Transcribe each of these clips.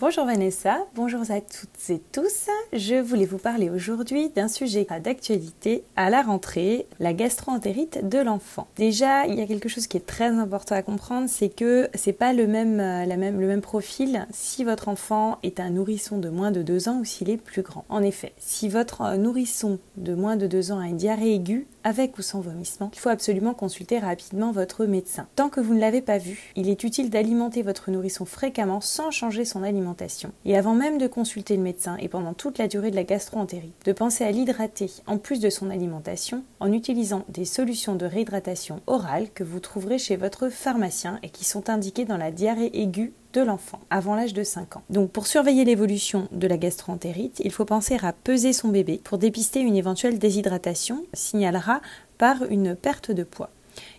Bonjour Vanessa, bonjour à toutes et tous. Je voulais vous parler aujourd'hui d'un sujet d'actualité à la rentrée, la gastroentérite de l'enfant. Déjà, il y a quelque chose qui est très important à comprendre, c'est que c'est pas le même, même, le même profil si votre enfant est un nourrisson de moins de 2 ans ou s'il est plus grand. En effet, si votre nourrisson de moins de 2 ans a une diarrhée aiguë, avec ou sans vomissement, il faut absolument consulter rapidement votre médecin. Tant que vous ne l'avez pas vu, il est utile d'alimenter votre nourrisson fréquemment sans changer son alimentation. Et avant même de consulter le médecin et pendant toute la durée de la gastroentérite, de penser à l'hydrater en plus de son alimentation en utilisant des solutions de réhydratation orale que vous trouverez chez votre pharmacien et qui sont indiquées dans la diarrhée aiguë de l'enfant avant l'âge de 5 ans. Donc pour surveiller l'évolution de la gastroentérite, il faut penser à peser son bébé pour dépister une éventuelle déshydratation, signalera par une perte de poids.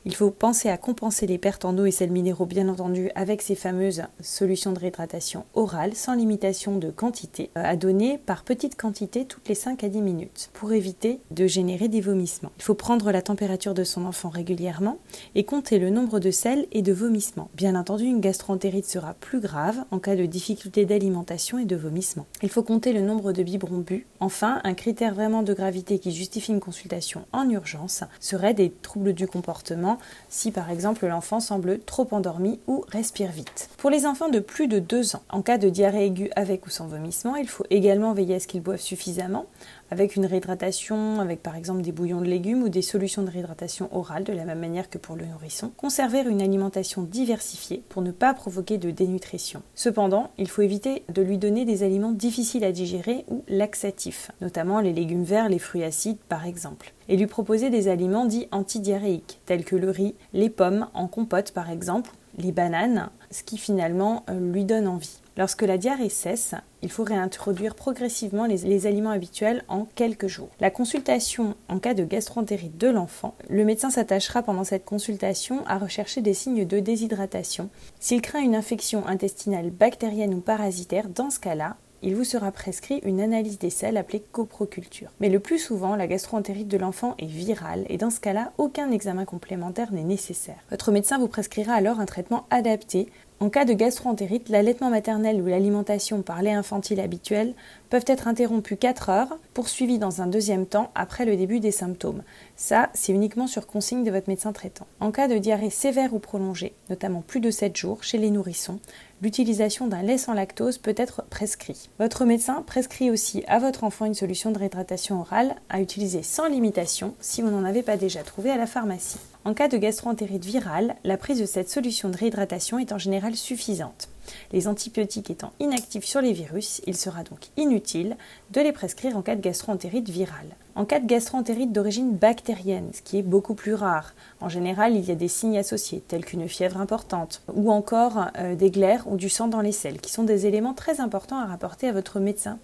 Il faut penser à compenser les pertes en eau et sels minéraux, bien entendu, avec ces fameuses solutions de réhydratation orale, sans limitation de quantité, euh, à donner par petite quantité toutes les 5 à 10 minutes, pour éviter de générer des vomissements. Il faut prendre la température de son enfant régulièrement et compter le nombre de sels et de vomissements. Bien entendu, une gastroentérite sera plus grave en cas de difficulté d'alimentation et de vomissement. Il faut compter le nombre de biberons bu. Enfin, un critère vraiment de gravité qui justifie une consultation en urgence serait des troubles du comportement si par exemple l'enfant semble trop endormi ou respire vite. Pour les enfants de plus de 2 ans, en cas de diarrhée aiguë avec ou sans vomissement, il faut également veiller à ce qu'ils boivent suffisamment avec une réhydratation, avec par exemple des bouillons de légumes ou des solutions de réhydratation orale de la même manière que pour le nourrisson. Conserver une alimentation diversifiée pour ne pas provoquer de dénutrition. Cependant, il faut éviter de lui donner des aliments difficiles à digérer ou laxatifs, notamment les légumes verts, les fruits acides par exemple, et lui proposer des aliments dits antidiarrhéiques, tels que le riz, les pommes en compote par exemple, les bananes, ce qui finalement euh, lui donne envie. Lorsque la diarrhée cesse, il faut réintroduire progressivement les, aliments habituels en quelques jours. La consultation en cas de gastroentérite de l'enfant, le médecin s'attachera pendant cette consultation à rechercher des signes de déshydratation. S'il craint une infection intestinale bactérienne ou parasitaire, dans ce cas-là, il vous sera prescrit une analyse des selles appelée coproculture. Mais le plus souvent, la gastroentérite de l'enfant est virale et dans ce cas-là, aucun examen complémentaire n'est nécessaire. Votre médecin vous prescrira alors un traitement adapté en cas de gastroentérite, l'allaitement maternel ou l'alimentation par lait infantile habituel peuvent être interrompus 4 heures, poursuivis dans un deuxième temps après le début des symptômes. Ça, c'est uniquement sur consigne de votre médecin traitant. En cas de diarrhée sévère ou prolongée, notamment plus de 7 jours chez les nourrissons, l'utilisation d'un lait sans lactose peut être prescrit. Votre médecin prescrit aussi à votre enfant une solution de réhydratation orale à utiliser sans limitation si vous n'en avez pas déjà trouvé à la pharmacie. En cas de gastroentérite virale, la prise de cette solution de réhydratation est en général suffisante. Les antibiotiques étant inactifs sur les virus, il sera donc inutile de les prescrire en cas de gastroentérite virale. En cas de gastroentérite d'origine bactérienne, ce qui est beaucoup plus rare, en général il y a des signes associés tels qu'une fièvre importante ou encore euh, des glaires ou du sang dans les selles qui sont des éléments très importants à rapporter à votre médecin.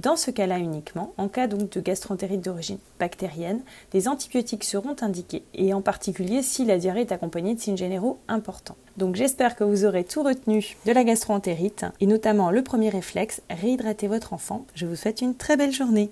Dans ce cas-là uniquement, en cas donc de gastroentérite d'origine bactérienne, des antibiotiques seront indiqués et en particulier si la diarrhée est accompagnée de signes généraux importants. Donc j'espère que vous aurez tout retenu de la gastroentérite et notamment le premier réflexe, réhydrater votre enfant. Je vous souhaite une très belle journée.